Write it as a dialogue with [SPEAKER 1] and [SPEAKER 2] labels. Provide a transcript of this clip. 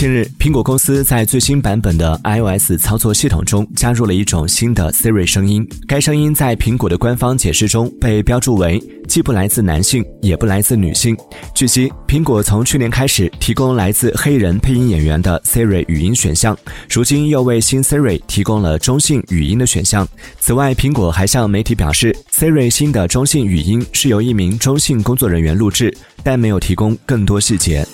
[SPEAKER 1] 近日苹果公司在最新版本的 ios 操作系统中加入了一种新的 siri 声音。该声音在苹果的官方解释中被标注为既不来自男性也不来自女性。据悉苹果从去年开始提供来自黑人配音演员的 siri 语音选项如今又为新 siri 提供了中性语音的选项。此外苹果还向媒体表示 siri 新的中性语音是由一名中性工作人员录制但没有提供更多细节。